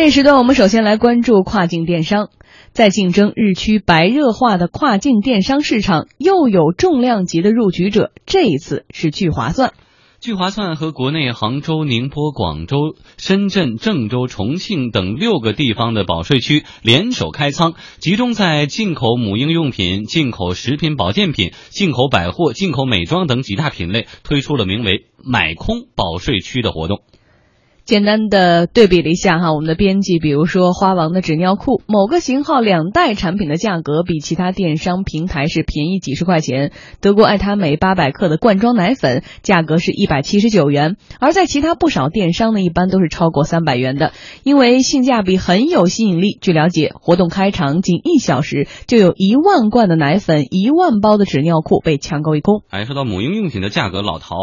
这时段我们首先来关注跨境电商，在竞争日趋白热化的跨境电商市场，又有重量级的入局者，这一次是聚划算。聚划算和国内杭州、宁波、广州、深圳、郑州、重庆等六个地方的保税区联手开仓，集中在进口母婴用品、进口食品保健品、进口百货、进口美妆等几大品类，推出了名为“买空保税区”的活动。简单的对比了一下哈，我们的编辑，比如说花王的纸尿裤，某个型号两代产品的价格比其他电商平台是便宜几十块钱。德国爱他美八百克的罐装奶粉价格是一百七十九元，而在其他不少电商呢，一般都是超过三百元的。因为性价比很有吸引力。据了解，活动开场仅一小时，就有一万罐的奶粉、一万包的纸尿裤被抢购一空。哎，说到母婴用品的价格，老陶。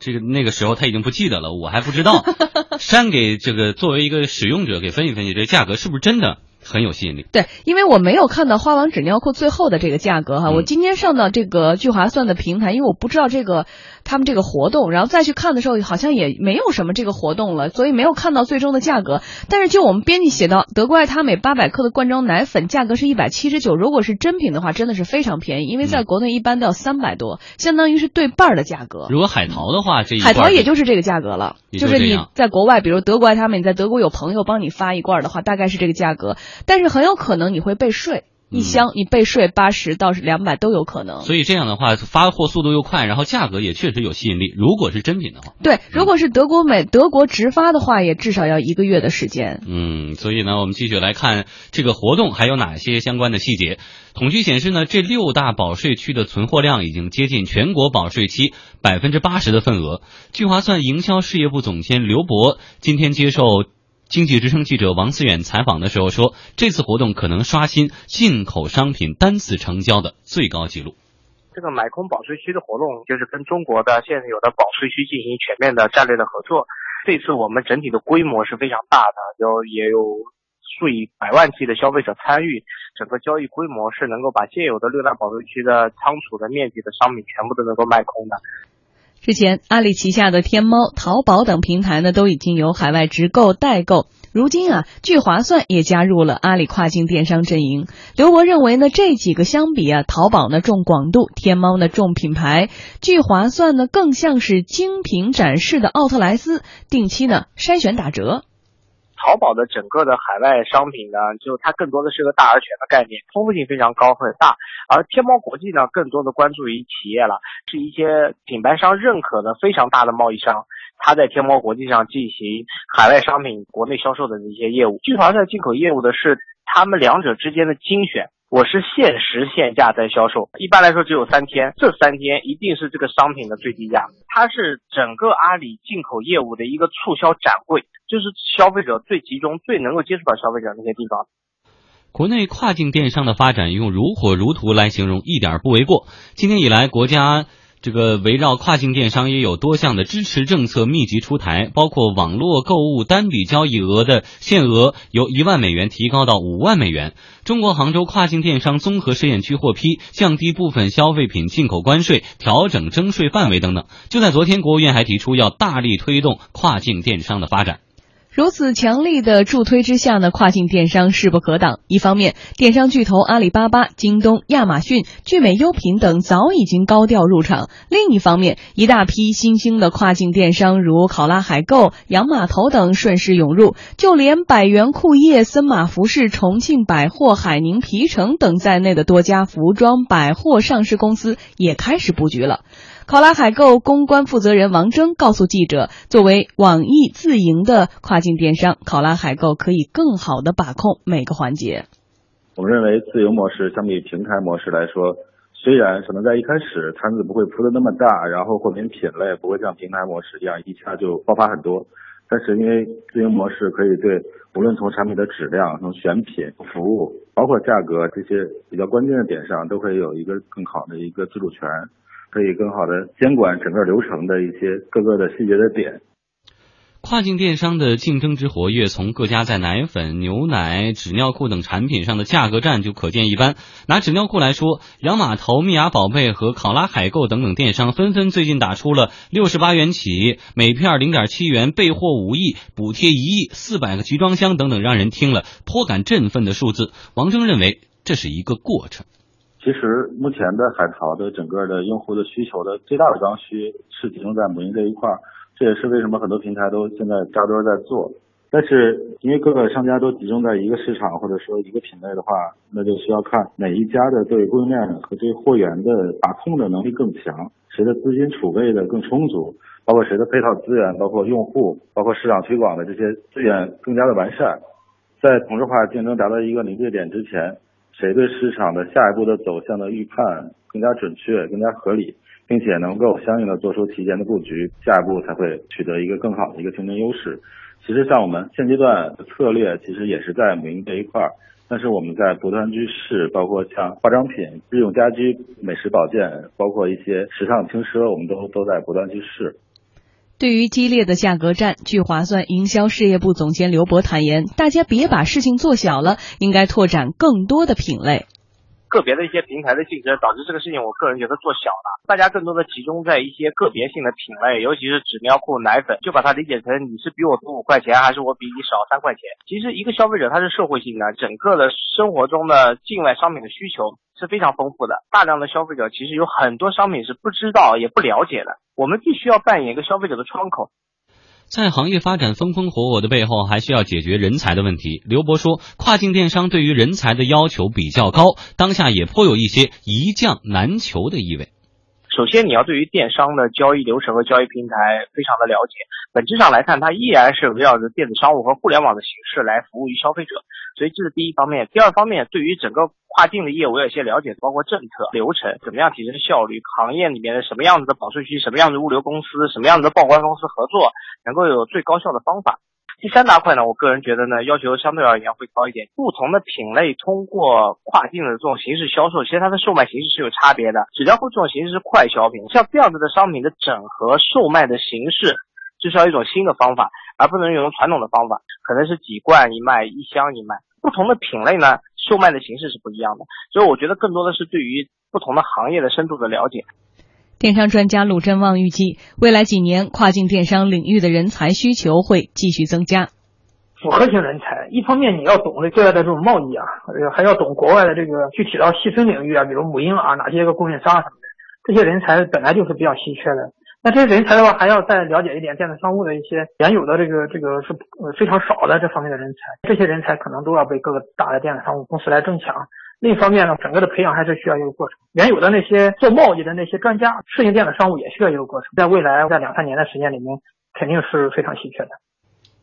这个那个时候他已经不记得了，我还不知道。删给这个作为一个使用者给分析分析，这价格是不是真的？很有吸引力，对，因为我没有看到花王纸尿裤最后的这个价格哈，我今天上到这个聚划算的平台，因为我不知道这个他们这个活动，然后再去看的时候，好像也没有什么这个活动了，所以没有看到最终的价格。但是就我们编辑写到，德国爱他美八百克的罐装奶粉价格是一百七十九，如果是真品的话，真的是非常便宜，因为在国内一般都要三百多，相当于是对半的价格。如果海淘的话，这海淘也就是这个价格了，就是你在国外，比如德国爱他美，你在德国有朋友帮你发一罐的话，大概是这个价格，但是很有可。可能你会被税一箱，你被税八十到两百都有可能。所以这样的话，发货速度又快，然后价格也确实有吸引力。如果是真品的话，对，如果是德国美德国直发的话，也至少要一个月的时间。嗯，所以呢，我们继续来看这个活动还有哪些相关的细节。统计显示呢，这六大保税区的存货量已经接近全国保税期百分之八十的份额。聚划算营销事业部总监刘博今天接受。经济之声记者王思远采访的时候说，这次活动可能刷新进口商品单次成交的最高纪录。这个买空保税区的活动，就是跟中国的现有的保税区进行全面的战略的合作。这次我们整体的规模是非常大的，有也有数以百万计的消费者参与，整个交易规模是能够把现有的六大保税区的仓储的面积的商品全部都能够卖空的。之前，阿里旗下的天猫、淘宝等平台呢，都已经有海外直购代购。如今啊，聚划算也加入了阿里跨境电商阵营。刘博认为呢，这几个相比啊，淘宝呢重广度，天猫呢重品牌，聚划算呢更像是精品展示的奥特莱斯，定期呢筛选打折。淘宝的整个的海外商品呢，就它更多的是个大而全的概念，丰富性非常高很大。而天猫国际呢，更多的关注于企业了，是一些品牌商认可的非常大的贸易商，他在天猫国际上进行海外商品国内销售的一些业务。聚划算进口业务的是他们两者之间的精选。我是限时限价在销售，一般来说只有三天，这三天一定是这个商品的最低价。它是整个阿里进口业务的一个促销展会，就是消费者最集中、最能够接触到消费者那些地方。国内跨境电商的发展用如火如荼来形容一点不为过。今年以来，国家。这个围绕跨境电商也有多项的支持政策密集出台，包括网络购物单笔交易额的限额由一万美元提高到五万美元。中国杭州跨境电商综合试验区获批降低部分消费品进口关税、调整征税范围等等。就在昨天，国务院还提出要大力推动跨境电商的发展。如此强力的助推之下呢，跨境电商势不可挡。一方面，电商巨头阿里巴巴、京东、亚马逊、聚美优品等早已经高调入场；另一方面，一大批新兴的跨境电商如考拉海购、洋码头等顺势涌入，就连百元库业、森马服饰、重庆百货、海宁皮城等在内的多家服装百货上市公司也开始布局了。考拉海购公关负责人王征告诉记者：“作为网易自营的跨境电商，考拉海购可以更好的把控每个环节。我们认为，自营模式相比平台模式来说，虽然可能在一开始摊子不会铺的那么大，然后货品品类不会像平台模式一样一下就爆发很多，但是因为自营模式可以对无论从产品的质量、从选品、服务，包括价格这些比较关键的点上，都可以有一个更好的一个自主权。”可以更好的监管整个流程的一些各个的细节的点。跨境电商的竞争之活跃，从各家在奶粉、牛奶、纸尿裤等产品上的价格战就可见一斑。拿纸尿裤来说，洋码头、蜜芽宝贝和考拉海购等等电商纷纷最近打出了六十八元起，每片零点七元，备货五亿，补贴一亿，四百个集装箱等等，让人听了颇感振奋的数字。王峥认为这是一个过程。其实目前的海淘的整个的用户的需求的最大的刚需是集中在母婴这一块儿。这也是为什么很多平台都现在扎堆在做，但是因为各个商家都集中在一个市场或者说一个品类的话，那就需要看哪一家的对供应链和对货源的把控的能力更强，谁的资金储备的更充足，包括谁的配套资源，包括用户，包括市场推广的这些资源更加的完善，在同质化竞争达到一个临界点之前，谁对市场的下一步的走向的预判更加准确、更加合理。并且能够相应的做出提前的布局，下一步才会取得一个更好的一个竞争优势。其实像我们现阶段的策略，其实也是在母婴这一块儿，但是我们在不断去试，包括像化妆品、日用家居、美食保健，包括一些时尚轻奢，我们都都在不断去试。对于激烈的价格战，聚划算营销事业部总监刘博坦言：“大家别把事情做小了，应该拓展更多的品类。”个别的一些平台的竞争导致这个事情，我个人觉得做小了，大家更多的集中在一些个别性的品类，尤其是纸尿裤、奶粉，就把它理解成你是比我多五块钱，还是我比你少三块钱。其实一个消费者他是社会性的，整个的生活中的境外商品的需求是非常丰富的，大量的消费者其实有很多商品是不知道也不了解的，我们必须要扮演一个消费者的窗口。在行业发展风风火火的背后，还需要解决人才的问题。刘博说，跨境电商对于人才的要求比较高，当下也颇有一些一将难求的意味。首先，你要对于电商的交易流程和交易平台非常的了解。本质上来看，它依然是围绕着电子商务和互联网的形式来服务于消费者，所以这是第一方面。第二方面，对于整个跨境的业务有一些了解，包括政策、流程，怎么样提升效率，行业里面的什么样子的保税区，什么样的物流公司，什么样子的报关公司合作，能够有最高效的方法。第三大块呢，我个人觉得呢，要求相对而言会高一点。不同的品类通过跨境的这种形式销售，其实它的售卖形式是有差别的。纸尿裤这种形式是快消品，像这样子的商品的整合售卖的形式，就需要一种新的方法，而不能用传统的方法，可能是几罐一卖，一箱一卖。不同的品类呢，售卖的形式是不一样的。所以我觉得更多的是对于不同的行业的深度的了解。电商专家陆振旺预计，未来几年跨境电商领域的人才需求会继续增加。复合型人才，一方面你要懂这对外的这种贸易啊，还要懂国外的这个具体到细分领域啊，比如母婴啊，哪些个供应商啊什么的，这些人才本来就是比较稀缺的。那这些人才的话，还要再了解一点电子商务的一些原有的这个这个是非常少的这方面的人才，这些人才可能都要被各个大的电子商务公司来争抢。另一方面呢，整个的培养还是需要一个过程。原有的那些做贸易的那些专家适应电子商务也需要一个过程。在未来在两三年的时间里面，肯定是非常稀缺的。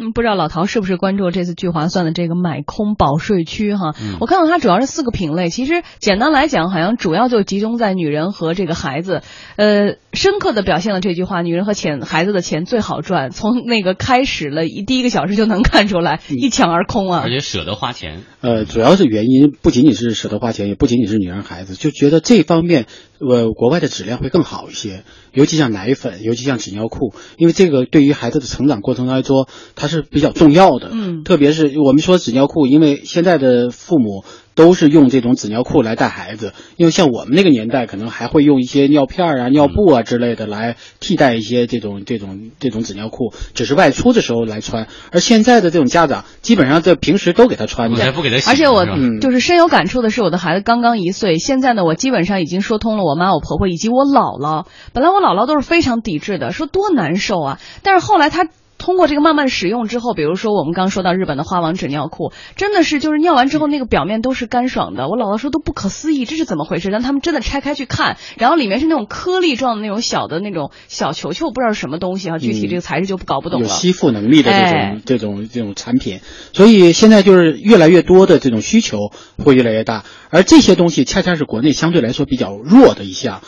嗯，不知道老陶是不是关注这次聚划算的这个买空保税区哈？我看到它主要是四个品类，其实简单来讲，好像主要就集中在女人和这个孩子。呃，深刻的表现了这句话：女人和钱孩子的钱最好赚。从那个开始了一第一个小时就能看出来，一抢而空啊！而且舍得花钱。呃，主要是原因不仅仅是舍得花钱，也不仅仅是女人孩子，就觉得这方面呃国外的质量会更好一些，尤其像奶粉，尤其像纸尿裤，因为这个对于孩子的成长过程来说，它。是比较重要的，嗯，特别是我们说纸尿裤，因为现在的父母都是用这种纸尿裤来带孩子，因为像我们那个年代，可能还会用一些尿片啊、尿布啊之类的来替代一些这种这种这种纸尿裤，只是外出的时候来穿。而现在的这种家长，基本上在平时都给他穿着，不给他洗。而且我就是深有感触的是，我的孩子刚刚一岁，现在呢，我基本上已经说通了我妈、我婆婆以及我姥姥。本来我姥姥都是非常抵制的，说多难受啊，但是后来她。通过这个慢慢使用之后，比如说我们刚说到日本的花王纸尿裤，真的是就是尿完之后那个表面都是干爽的。我姥姥说都不可思议，这是怎么回事？让他们真的拆开去看，然后里面是那种颗粒状的那种小的那种小球球，不知道是什么东西啊，具体这个材质就搞不懂了。有吸附能力的这种这种这种产品，所以现在就是越来越多的这种需求会越来越大，而这些东西恰恰是国内相对来说比较弱的一项，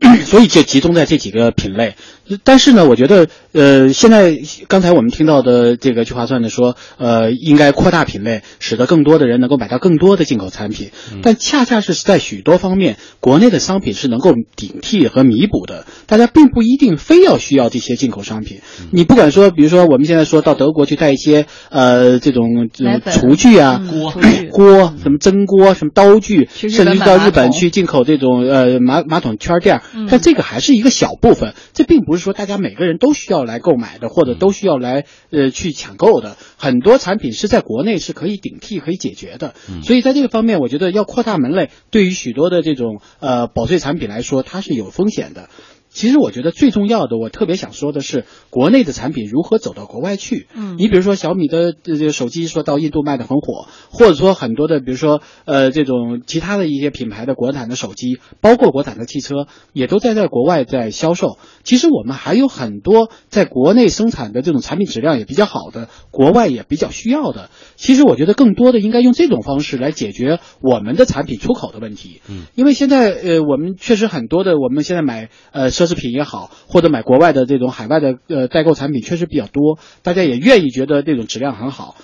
所以就集中在这几个品类。但是呢，我觉得，呃，现在刚才我们听到的这个聚划算的说，呃，应该扩大品类，使得更多的人能够买到更多的进口产品。但恰恰是在许多方面，国内的商品是能够顶替和弥补的。大家并不一定非要需要这些进口商品。你不管说，比如说我们现在说到德国去带一些呃这种厨具啊、锅、锅什么蒸锅、什么刀具，甚至到日本去进口这种呃马马桶圈垫，但这个还是一个小部分，这并不是。是说大家每个人都需要来购买的，或者都需要来呃去抢购的，很多产品是在国内是可以顶替、可以解决的。所以在这个方面，我觉得要扩大门类，对于许多的这种呃保税产品来说，它是有风险的。其实我觉得最重要的，我特别想说的是，国内的产品如何走到国外去。嗯，你比如说小米的这个手机，说到印度卖的很火，或者说很多的，比如说呃这种其他的一些品牌的国产的手机，包括国产的汽车，也都在在国外在销售。其实我们还有很多在国内生产的这种产品质量也比较好的，国外也比较需要的。其实我觉得更多的应该用这种方式来解决我们的产品出口的问题。嗯，因为现在呃我们确实很多的，我们现在买呃奢侈品也好，或者买国外的这种海外的呃代购产品确实比较多，大家也愿意觉得这种质量很好。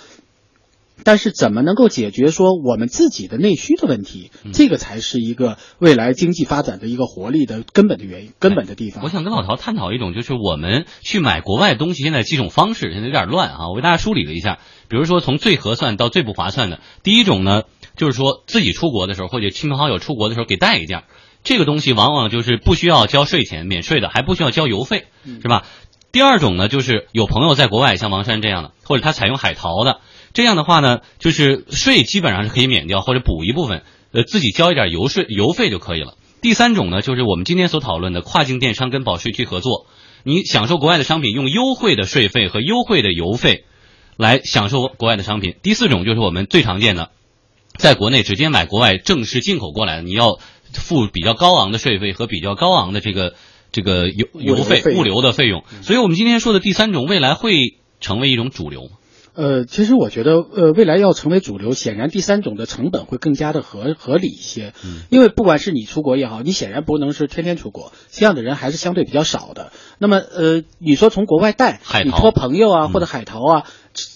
但是怎么能够解决说我们自己的内需的问题？这个才是一个未来经济发展的一个活力的根本的原因、根本的地方。我想跟老陶探讨一种，就是我们去买国外东西，现在几种方式，现在有点乱啊。我为大家梳理了一下，比如说从最合算到最不划算的，第一种呢，就是说自己出国的时候或者亲朋好友出国的时候给带一件，这个东西往往就是不需要交税钱，免税的，还不需要交邮费，是吧？第二种呢，就是有朋友在国外，像王珊这样的，或者他采用海淘的。这样的话呢，就是税基本上是可以免掉或者补一部分，呃，自己交一点邮税邮费就可以了。第三种呢，就是我们今天所讨论的跨境电商跟保税区合作，你享受国外的商品，用优惠的税费和优惠的邮费来享受国外的商品。第四种就是我们最常见的，在国内直接买国外正式进口过来的，你要付比较高昂的税费和比较高昂的这个这个邮邮费物流的费用。所以我们今天说的第三种，未来会成为一种主流吗？呃，其实我觉得，呃，未来要成为主流，显然第三种的成本会更加的合合理一些。嗯，因为不管是你出国也好，你显然不能是天天出国，这样的人还是相对比较少的。那么，呃，你说从国外带，你托朋友啊，或者海淘啊，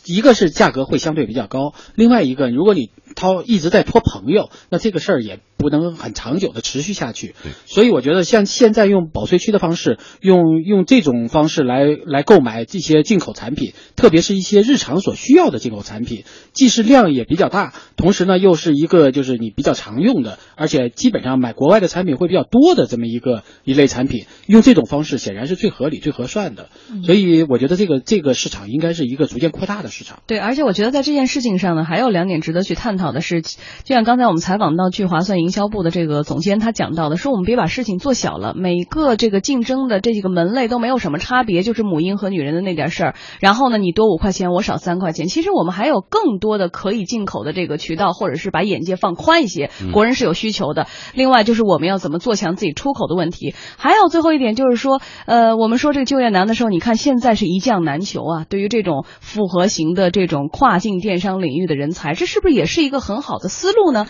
一个是价格会相对比较高，另外一个，如果你掏一直在托朋友，那这个事儿也不能很长久的持续下去。所以我觉得像现在用保税区的方式，用用这种方式来来购买这些进口产品，特别是一些日常所需要的进口产品，既是量也比较大，同时呢又是一个就是你比较常用的，而且基本上买国外的产品会比较多的这么一个一类产品，用这种方式显然是最合理、最合算的。所以我觉得这个这个市场应该是一个逐渐扩大的市场。对，而且我觉得在这件事情上呢，还有两点值得去探讨的是，就像刚才我们采访到聚划算营销部的这个总监他讲到的，说我们别把事情做小了，每个这个竞争的这几个门类都没有什么差别，就是母婴和女人的那点事儿。然后呢，你多五块钱，我少三块钱，其实我们还有更多的可以进口的这个渠道，或者是把眼界放宽一些。国人是有需求的。另外就是我们要怎么做强自己出口的问题。还有最后一点就是说，呃，我们说这个就业难的时候，你看现在是一将难求啊。对于这种复合型的这种跨境电商领域的人才，这是不是也是一个很好的思路呢？